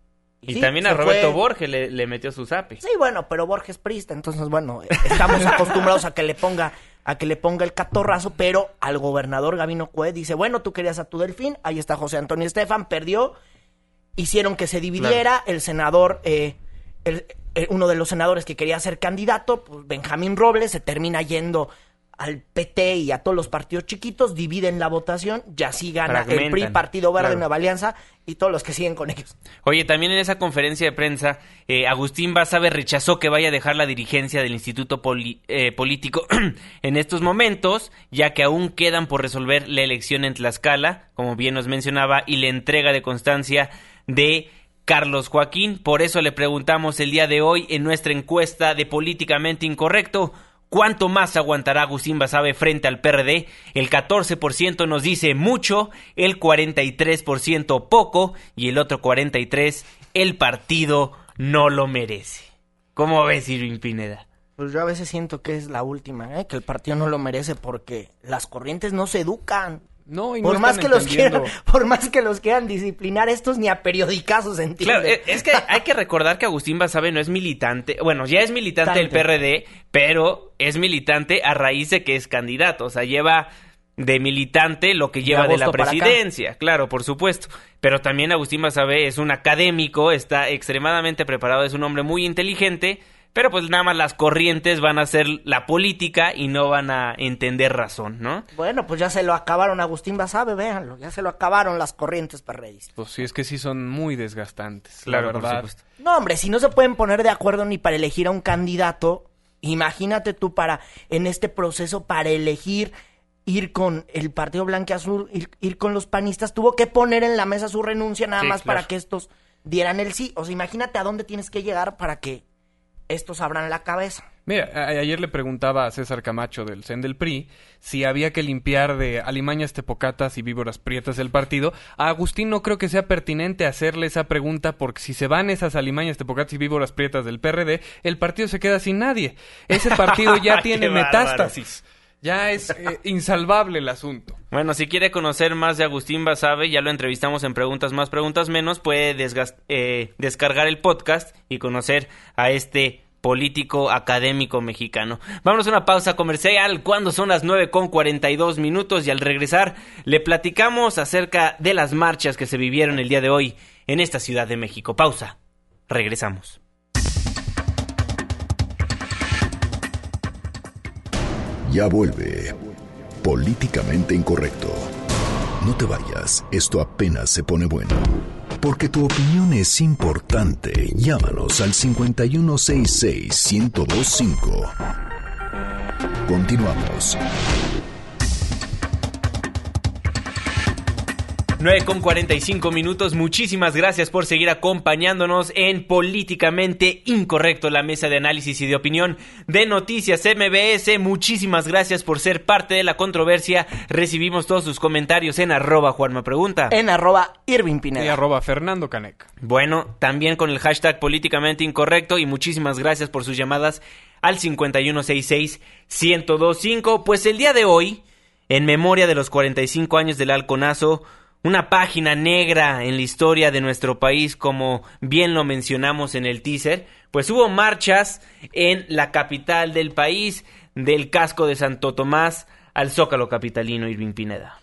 Speaker 2: Y también a Roberto Borges le, metió su zape.
Speaker 3: Sí, bueno, pero Borges prista, entonces bueno, estamos acostumbrados a que le ponga a que le ponga el catorrazo, pero al gobernador Gavino Cue dice, bueno, tú querías a tu delfín, ahí está José Antonio Estefan, perdió, hicieron que se dividiera, el senador, eh, el, eh, uno de los senadores que quería ser candidato, pues Benjamín Robles, se termina yendo al PT y a todos los partidos chiquitos, dividen la votación, ya sí gana el PRI, Partido Verde, Nueva Alianza y todos los que siguen con ellos.
Speaker 2: Oye, también en esa conferencia de prensa, eh, Agustín Basabe rechazó que vaya a dejar la dirigencia del Instituto eh, Político en estos momentos, ya que aún quedan por resolver la elección en Tlaxcala, como bien nos mencionaba, y la entrega de constancia de Carlos Joaquín. Por eso le preguntamos el día de hoy en nuestra encuesta de Políticamente Incorrecto, ¿Cuánto más aguantará Agustín Basabe frente al PRD? El 14% nos dice mucho, el 43% poco y el otro 43% el partido no lo merece. ¿Cómo ves, Irving Pineda?
Speaker 3: Pues yo a veces siento que es la última, ¿eh? que el partido no lo merece porque las corrientes no se educan.
Speaker 4: No,
Speaker 3: por más que los quieran, por más que los quieran disciplinar, estos ni a periodicazos entienden. Claro,
Speaker 2: e, es que hay que recordar que Agustín Basabe no es militante, bueno, ya es militante del PRD, pero es militante a raíz de que es candidato, o sea, lleva de militante lo que lleva de, la presidencia, claro, por supuesto. Pero también Agustín Basabe es un académico, está extremadamente preparado, es un hombre muy inteligente pero pues nada más las corrientes van a ser la política y no van a entender razón, ¿no?
Speaker 3: Bueno, pues ya se lo acabaron Agustín Basabe, véanlo, ya se lo acabaron las corrientes perredistas.
Speaker 4: Pues sí, es que sí son muy desgastantes, la verdad.
Speaker 3: No, hombre, si no se pueden poner de acuerdo ni para elegir a un candidato, imagínate tú para, en este proceso, para elegir ir con el Partido Blanqueazul, ir, ir con los panistas, tuvo que poner en la mesa su renuncia nada más para que estos dieran el sí. O sea, imagínate a dónde tienes que llegar para que estos abran la cabeza.
Speaker 4: Mira, ayer le preguntaba a César Camacho del CEN del PRI si había que limpiar de alimañas tepocatas y víboras prietas del partido. A Agustín no creo que sea pertinente hacerle esa pregunta porque si se van esas alimañas tepocatas y víboras prietas del PRD, el partido se queda sin nadie. Ese partido ya tiene metástasis. Ya es eh, insalvable el asunto.
Speaker 2: Bueno, si quiere conocer más de Agustín Basabe, ya lo entrevistamos en Preguntas Más, Preguntas Menos, puede eh, descargar el podcast y conocer a este político académico mexicano. Vámonos a una pausa comercial cuando son las 9 con 42 minutos y al regresar le platicamos acerca de las marchas que se vivieron el día de hoy en esta Ciudad de México. Pausa. Regresamos.
Speaker 1: Ya vuelve. Políticamente incorrecto. No te vayas, esto apenas se pone bueno. Porque tu opinión es importante. Llámanos al 5166-1025. Continuamos.
Speaker 2: 9 con 45 minutos. Muchísimas gracias por seguir acompañándonos en Políticamente Incorrecto, la mesa de análisis y de opinión de Noticias MBS. Muchísimas gracias por ser parte de la controversia. Recibimos todos sus comentarios en arroba Juanma Pregunta.
Speaker 3: En arroba Irving Pineda.
Speaker 4: Y arroba Fernando Canec.
Speaker 2: Bueno, también con el hashtag Políticamente Incorrecto y muchísimas gracias por sus llamadas al 5166-1025. Pues el día de hoy, en memoria de los 45 años del halconazo, una página negra en la historia de nuestro país, como bien lo mencionamos en el teaser, pues hubo marchas en la capital del país, del casco de Santo Tomás al Zócalo Capitalino Irving Pineda.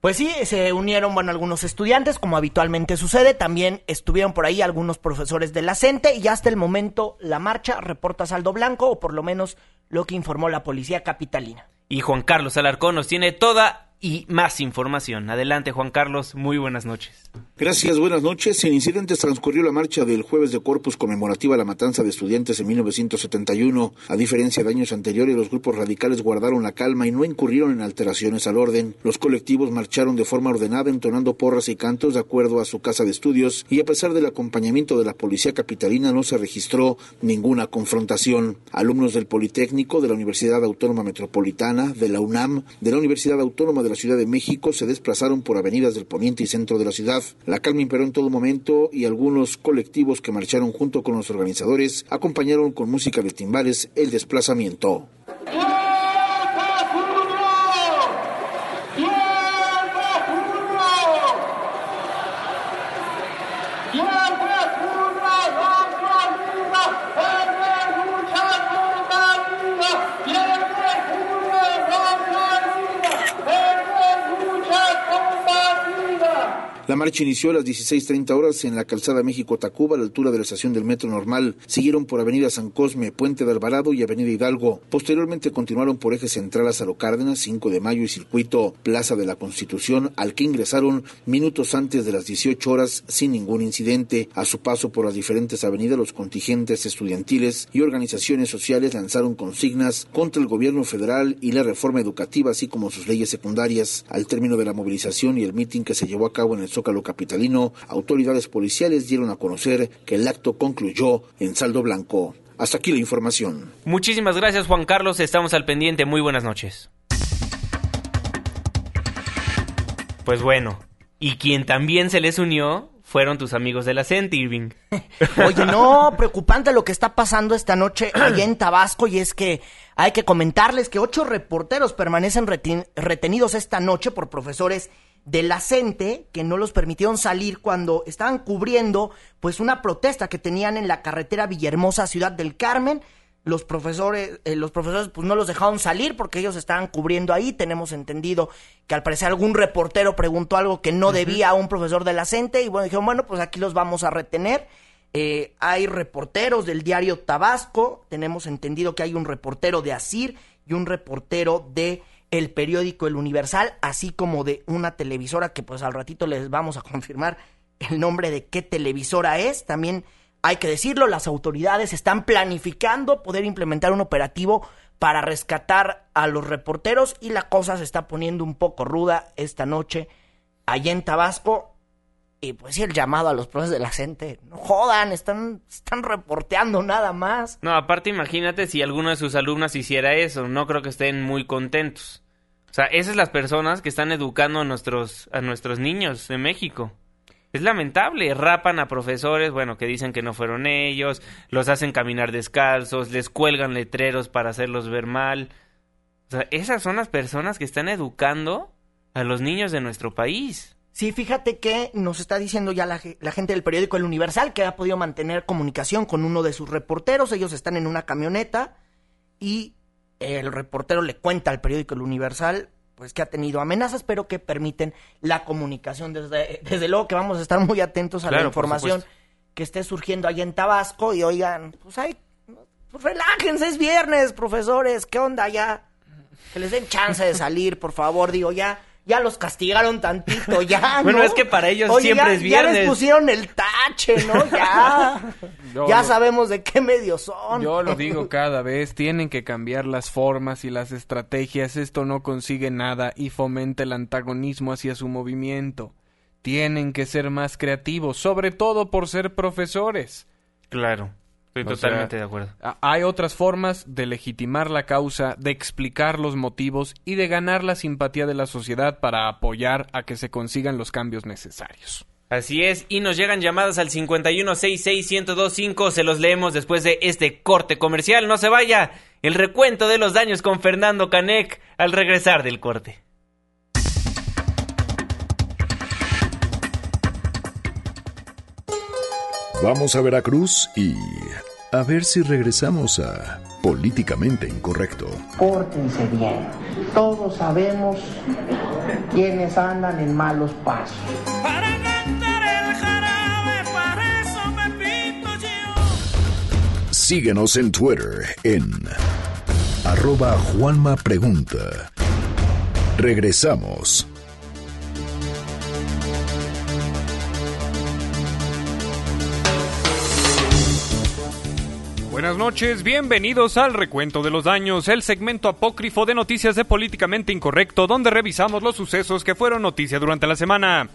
Speaker 3: Pues sí, se unieron, bueno, algunos estudiantes, como habitualmente sucede. También estuvieron por ahí algunos profesores de la CENTE y hasta el momento la marcha reporta saldo blanco, o por lo menos lo que informó la policía capitalina.
Speaker 2: Y Juan Carlos Alarcón nos tiene toda y más información. Adelante, Juan Carlos, muy buenas noches.
Speaker 8: Gracias, buenas noches. En incidentes transcurrió la marcha del jueves de Corpus conmemorativa a la matanza de estudiantes en 1971. A diferencia de años anteriores, los grupos radicales guardaron la calma y no incurrieron en alteraciones al orden. Los colectivos marcharon de forma ordenada, entonando porras y cantos de acuerdo a su casa de estudios, y a pesar del acompañamiento de la policía capitalina, no se registró ninguna confrontación. Alumnos del Politécnico, de la Universidad Autónoma Metropolitana, de la UNAM, de la Universidad Autónoma de la Ciudad de México se desplazaron por avenidas del poniente y centro de la ciudad. La calma imperó en todo momento y algunos colectivos que marcharon junto con los organizadores acompañaron con música de timbales el desplazamiento. La marcha inició a las 16.30 horas en la calzada México-Tacuba, a la altura de la estación del Metro Normal. Siguieron por Avenida San Cosme, Puente de Alvarado y Avenida Hidalgo. Posteriormente continuaron por eje central a Salo Cárdenas, 5 de mayo y circuito Plaza de la Constitución, al que ingresaron minutos antes de las 18 horas sin ningún incidente. A su paso por las diferentes avenidas, los contingentes estudiantiles y organizaciones sociales lanzaron consignas contra el gobierno federal y la reforma educativa, así como sus leyes secundarias. Al término de la movilización y el mitin que se llevó a cabo en el Zócalo Capitalino, autoridades policiales dieron a conocer que el acto concluyó en saldo blanco. Hasta aquí la información.
Speaker 2: Muchísimas gracias Juan Carlos, estamos al pendiente, muy buenas noches. Pues bueno, y quien también se les unió fueron tus amigos de la CENT, Irving.
Speaker 3: Oye, no, preocupante lo que está pasando esta noche allá en Tabasco y es que hay que comentarles que ocho reporteros permanecen retenidos esta noche por profesores de la CENTE que no los permitieron salir cuando estaban cubriendo pues una protesta que tenían en la carretera Villahermosa Ciudad del Carmen. Los profesores, eh, los profesores pues no los dejaron salir porque ellos estaban cubriendo ahí. Tenemos entendido que al parecer algún reportero preguntó algo que no debía a un profesor de la CENTE y bueno, dijeron, bueno, pues aquí los vamos a retener. Eh, hay reporteros del diario Tabasco, tenemos entendido que hay un reportero de Asir y un reportero de el periódico El Universal, así como de una televisora que pues al ratito les vamos a confirmar el nombre de qué televisora es. También hay que decirlo, las autoridades están planificando poder implementar un operativo para rescatar a los reporteros y la cosa se está poniendo un poco ruda esta noche allá en Tabasco. Y pues sí, el llamado a los profes de la gente, no jodan, están, están reporteando nada más.
Speaker 2: No, aparte imagínate si alguno de sus alumnas hiciera eso, no creo que estén muy contentos. O sea, esas son las personas que están educando a nuestros, a nuestros niños de México. Es lamentable, rapan a profesores, bueno, que dicen que no fueron ellos, los hacen caminar descalzos, les cuelgan letreros para hacerlos ver mal. O sea, esas son las personas que están educando a los niños de nuestro país.
Speaker 3: Sí, fíjate que nos está diciendo ya la, la, gente del periódico El Universal que ha podido mantener comunicación con uno de sus reporteros. Ellos están en una camioneta y el reportero le cuenta al periódico El Universal pues que ha tenido amenazas, pero que permiten la comunicación. Desde, desde luego que vamos a estar muy atentos a la información que esté surgiendo allá en Tabasco y oigan, pues hay, pues relájense, es viernes, profesores, ¿qué onda ya? Que les den chance de salir, por favor, digo, ya ya los castigaron tantito, ya.
Speaker 2: bueno, es que para ellos siempre es viernes.
Speaker 3: Ya les pusieron el tache, ¿no? Ya. ya sabemos de qué medios son.
Speaker 4: Yo lo digo cada vez, tienen que cambiar las formas y las estrategias. Esto no consigue nada y fomenta el antagonismo hacia su movimiento. Tienen que ser más creativos, sobre todo por ser profesores.
Speaker 2: Claro. Estoy totalmente de acuerdo.
Speaker 4: Hay otras formas de legitimar la causa, de explicar los motivos y de ganar la simpatía de la sociedad para apoyar a que se consigan los cambios necesarios.
Speaker 2: Así es, y nos llegan llamadas al 5166125, se los leemos después de este corte comercial. No se vaya, el recuento de los daños con Fernando Canek al regresar del corte.
Speaker 1: Vamos a Veracruz y A ver si regresamos a Políticamente Incorrecto.
Speaker 3: Pórtense bien. Todos sabemos quiénes andan en malos pasos. Para cantar el jarabe, para
Speaker 1: eso me pinto yo. Síguenos en Twitter en arroba Juanma Pregunta. Regresamos.
Speaker 4: Buenas noches, bienvenidos al Recuento de los Daños, el segmento apócrifo de noticias de Políticamente Incorrecto, donde revisamos los sucesos que fueron noticia durante la semana.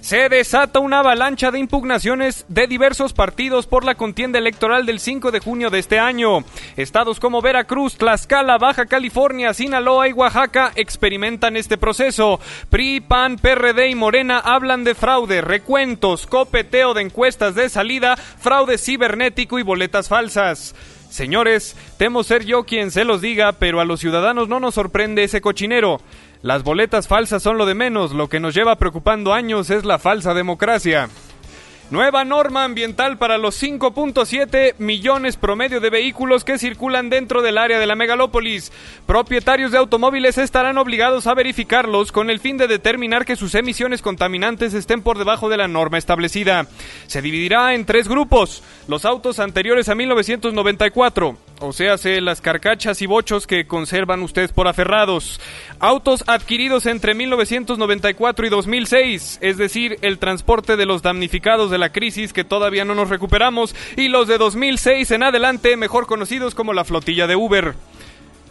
Speaker 4: Se desata una avalancha de impugnaciones de diversos partidos por la contienda electoral del 5 de junio de este año. Estados como Veracruz, Tlaxcala, Baja California, Sinaloa y Oaxaca experimentan este proceso. PRI, PAN, PRD y Morena hablan de fraude, recuentos, copeteo de encuestas de salida, fraude cibernético y boletas falsas. Señores, temo ser yo quien se los diga, pero a los ciudadanos no nos sorprende ese cochinero. Las boletas falsas son lo de menos, lo que nos lleva preocupando años es la falsa democracia. Nueva norma ambiental para los 5.7 millones promedio de vehículos que circulan dentro del área de la megalópolis. Propietarios de automóviles estarán obligados a verificarlos con el fin de determinar que sus emisiones contaminantes estén por debajo de la norma establecida. Se dividirá en tres grupos. Los autos anteriores a 1994, o sea, las carcachas y bochos que conservan ustedes por aferrados. Autos adquiridos entre 1994 y 2006, es decir, el transporte de los damnificados de la crisis que todavía no nos recuperamos, y los de 2006 en adelante, mejor conocidos como la flotilla de Uber.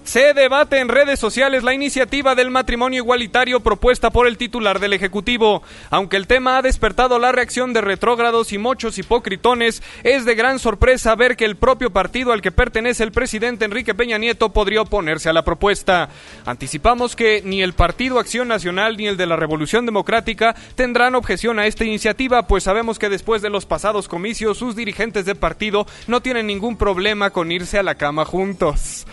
Speaker 4: Se debate en redes sociales la iniciativa del matrimonio igualitario propuesta por el titular del Ejecutivo. Aunque el tema ha despertado la reacción de retrógrados y muchos hipocritones, es de gran sorpresa ver que el propio partido al que pertenece el presidente Enrique Peña Nieto podría oponerse a la propuesta. Anticipamos que ni el Partido Acción Nacional ni el de la Revolución Democrática tendrán objeción a esta iniciativa, pues sabemos que después de los pasados comicios sus dirigentes de partido no tienen ningún problema con irse a la cama juntos.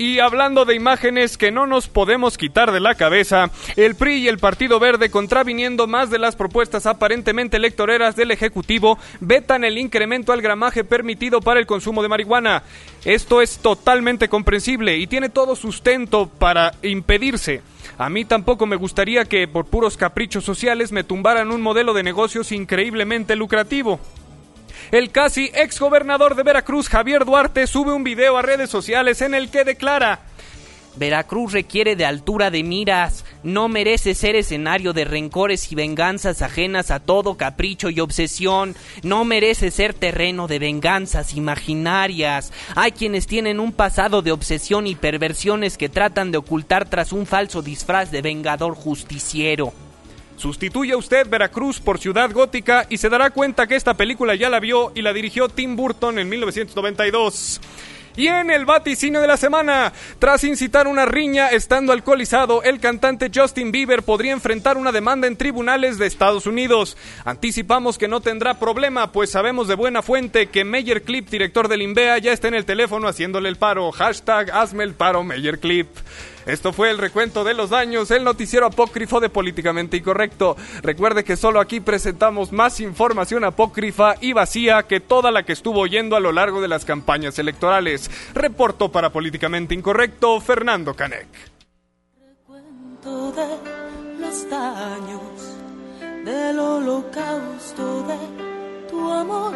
Speaker 4: Y hablando de imágenes que no nos podemos quitar de la cabeza, el PRI y el Partido Verde, contraviniendo más de las propuestas aparentemente electoreras del Ejecutivo, vetan el incremento al gramaje permitido para el consumo de marihuana. Esto es totalmente comprensible y tiene todo sustento para impedirse. A mí tampoco me gustaría que por puros caprichos sociales me tumbaran un modelo de negocios increíblemente lucrativo. El casi ex gobernador de Veracruz, Javier Duarte, sube un video a redes sociales en el que declara
Speaker 9: Veracruz requiere de altura de miras, no merece ser escenario de rencores y venganzas ajenas a todo capricho y obsesión, no merece ser terreno de venganzas imaginarias. Hay quienes tienen un pasado de obsesión y perversiones que tratan de ocultar tras un falso disfraz de vengador justiciero.
Speaker 4: Sustituye usted Veracruz por Ciudad Gótica y se dará cuenta que esta película ya la vio y la dirigió Tim Burton en 1992. Y en el vaticinio de la semana, tras incitar una riña estando alcoholizado, el cantante Justin Bieber podría enfrentar una demanda en tribunales de Estados Unidos. Anticipamos que no tendrá problema, pues sabemos de buena fuente que Meyer Clip, director del INVEA, ya está en el teléfono haciéndole el paro. Hashtag hazme el paro Meyer Clip. Esto fue el recuento de los daños, el noticiero apócrifo de Políticamente Incorrecto. Recuerde que solo aquí presentamos más información apócrifa y vacía que toda la que estuvo oyendo a lo largo de las campañas electorales. Reportó para Políticamente Incorrecto Fernando Canek.
Speaker 10: Recuento de los daños del holocausto de tu amor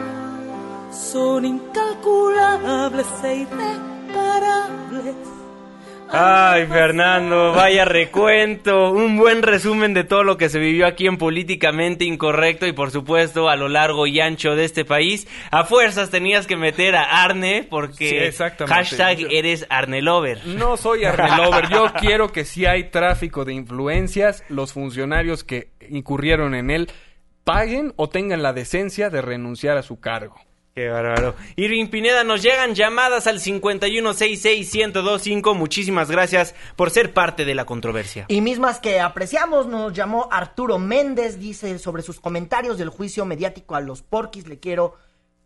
Speaker 10: son incalculables e irreparables
Speaker 2: Ay, Fernando, vaya recuento, un buen resumen de todo lo que se vivió aquí en Políticamente Incorrecto y por supuesto a lo largo y ancho de este país. A fuerzas tenías que meter a Arne porque hashtag eres Arnelover.
Speaker 4: No soy Arnelover, yo quiero que si hay tráfico de influencias, los funcionarios que incurrieron en él paguen o tengan la decencia de renunciar a su cargo.
Speaker 2: Qué bárbaro. Irving Pineda, nos llegan llamadas al 5166125. Muchísimas gracias por ser parte de la controversia.
Speaker 3: Y mismas que apreciamos, nos llamó Arturo Méndez, dice sobre sus comentarios del juicio mediático a los porquis. Le quiero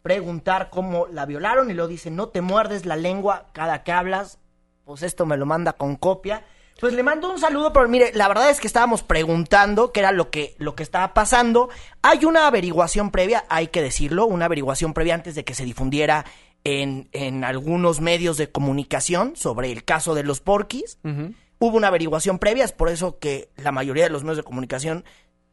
Speaker 3: preguntar cómo la violaron y lo dice, no te muerdes la lengua cada que hablas. Pues esto me lo manda con copia. Pues le mando un saludo, pero mire, la verdad es que estábamos preguntando qué era lo que, lo que estaba pasando. Hay una averiguación previa, hay que decirlo, una averiguación previa antes de que se difundiera en, en algunos medios de comunicación sobre el caso de los porquis. Hubo una averiguación previa, es por eso que la mayoría de los medios de comunicación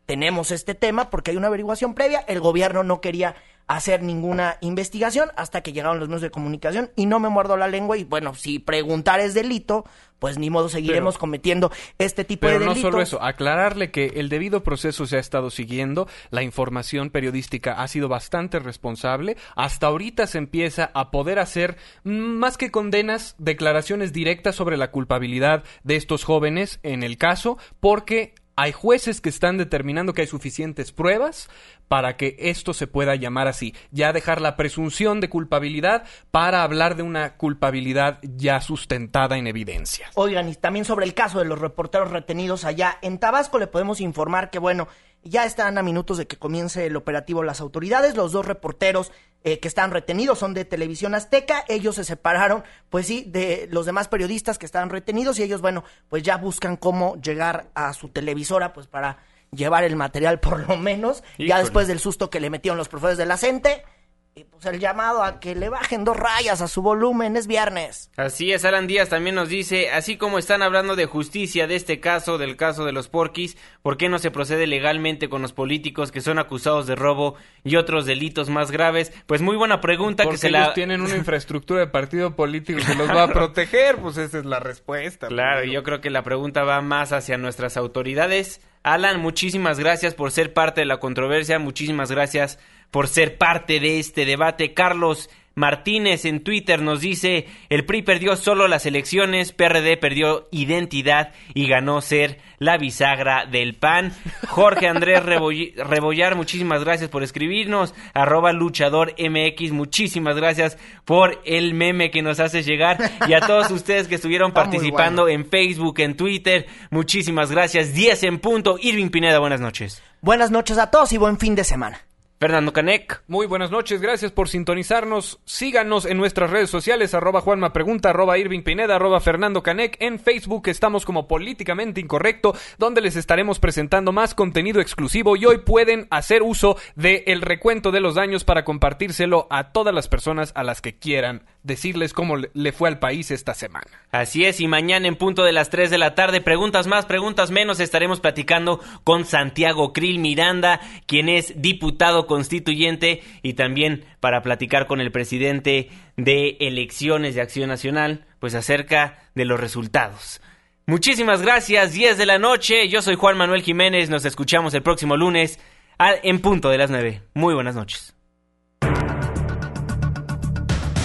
Speaker 3: tenemos este tema, porque hay una averiguación previa. El gobierno no quería hacer ninguna investigación hasta que llegaron los medios de comunicación y no me muerdo la lengua y bueno, si preguntar es delito, pues ni modo seguiremos cometiendo este tipo de delitos.
Speaker 4: Pero no solo eso, aclararle que el debido proceso se ha estado siguiendo, la información periodística ha sido bastante responsable, hasta ahorita se empieza a poder hacer más que condenas, declaraciones directas sobre la culpabilidad de estos jóvenes en el caso, porque hay jueces que están determinando que hay suficientes pruebas para que esto se pueda llamar así, ya dejar la presunción de culpabilidad para hablar de una culpabilidad ya sustentada en evidencia.
Speaker 3: Oigan, y también sobre el caso de los reporteros retenidos allá en Tabasco le podemos informar que bueno, ya están a minutos de que comience el operativo las autoridades. Los dos reporteros eh, que están retenidos son de Televisión Azteca. Ellos se separaron, pues sí, de los demás periodistas que estaban retenidos y ellos, bueno, pues ya buscan cómo llegar a su televisora, pues para llevar el material por lo menos. Ya después del susto que le metieron los profesores de la CENTE. Y pues el llamado a que le bajen dos rayas a su volumen es viernes.
Speaker 2: Así es, Alan Díaz también nos dice, así como están hablando de justicia de este caso, del caso de los porquis, ¿por qué no se procede legalmente con los políticos que son acusados de robo y otros delitos más graves? Pues muy buena pregunta
Speaker 4: que
Speaker 2: se
Speaker 4: ellos la... tienen una infraestructura de partido político que los va a proteger, pues esa es la respuesta.
Speaker 2: Claro, yo creo que la pregunta va más hacia nuestras autoridades. Alan, muchísimas gracias por ser parte de la controversia, muchísimas gracias por ser parte de este debate. Carlos Martínez en Twitter nos dice, el PRI perdió solo las elecciones, PRD perdió identidad y ganó ser la bisagra del PAN. Jorge Andrés Rebollar, muchísimas gracias por escribirnos. Arroba luchador MX, muchísimas gracias por el meme que nos hace llegar. Y a todos ustedes que estuvieron participando en Facebook, en Twitter, muchísimas gracias. 10 en punto. Irving Pineda, buenas noches.
Speaker 3: Buenas noches a todos y buen fin de semana.
Speaker 2: Fernando Canec.
Speaker 4: Muy buenas noches, gracias por sintonizarnos. Síganos en nuestras redes sociales, arroba Juanma Pregunta, arroba Irving Pineda, arroba Fernando Canec. En Facebook estamos como Políticamente Incorrecto, donde les estaremos presentando más contenido exclusivo y hoy pueden hacer uso del el recuento de los daños para compartírselo a todas las personas a las que quieran decirles cómo le fue al país esta semana.
Speaker 2: Así es, y mañana en punto de las 3 de la tarde, preguntas más, preguntas menos, estaremos platicando con Santiago Krill Miranda, quien es diputado constituyente, y también para platicar con el presidente de elecciones de Acción Nacional, pues acerca de los resultados. Muchísimas gracias, 10 de la noche, yo soy Juan Manuel Jiménez, nos escuchamos el próximo lunes en punto de las 9. Muy buenas noches.